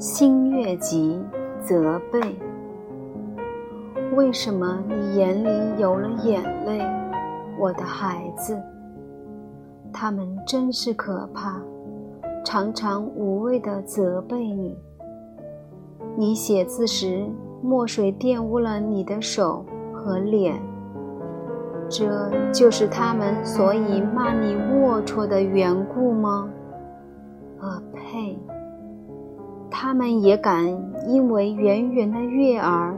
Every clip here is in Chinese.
新月集责备：为什么你眼里有了眼泪，我的孩子？他们真是可怕，常常无谓的责备你。你写字时，墨水玷污了你的手和脸，这就是他们所以骂你龌龊的缘故吗？呃，呸！他们也敢因为圆圆的月儿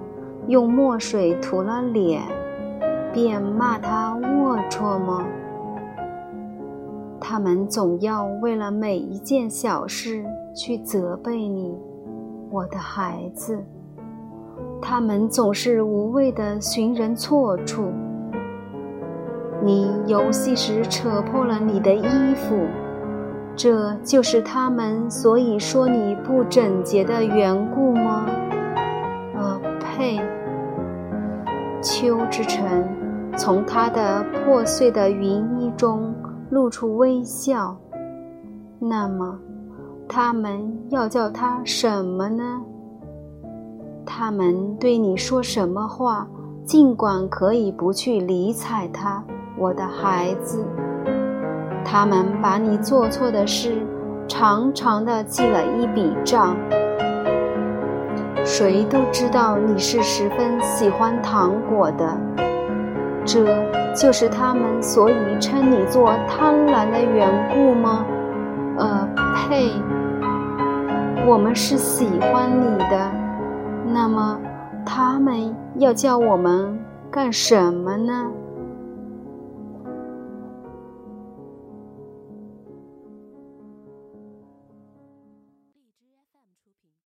用墨水涂了脸，便骂他龌龊吗？他们总要为了每一件小事去责备你，我的孩子。他们总是无谓的寻人错处。你游戏时扯破了你的衣服。这就是他们所以说你不整洁的缘故吗？呃，呸！秋之晨从他的破碎的云衣中露出微笑。那么，他们要叫他什么呢？他们对你说什么话，尽管可以不去理睬他，我的孩子。他们把你做错的事，长长的记了一笔账。谁都知道你是十分喜欢糖果的，这就是他们所以称你做贪婪的缘故吗？呃，呸！我们是喜欢你的，那么他们要叫我们干什么呢？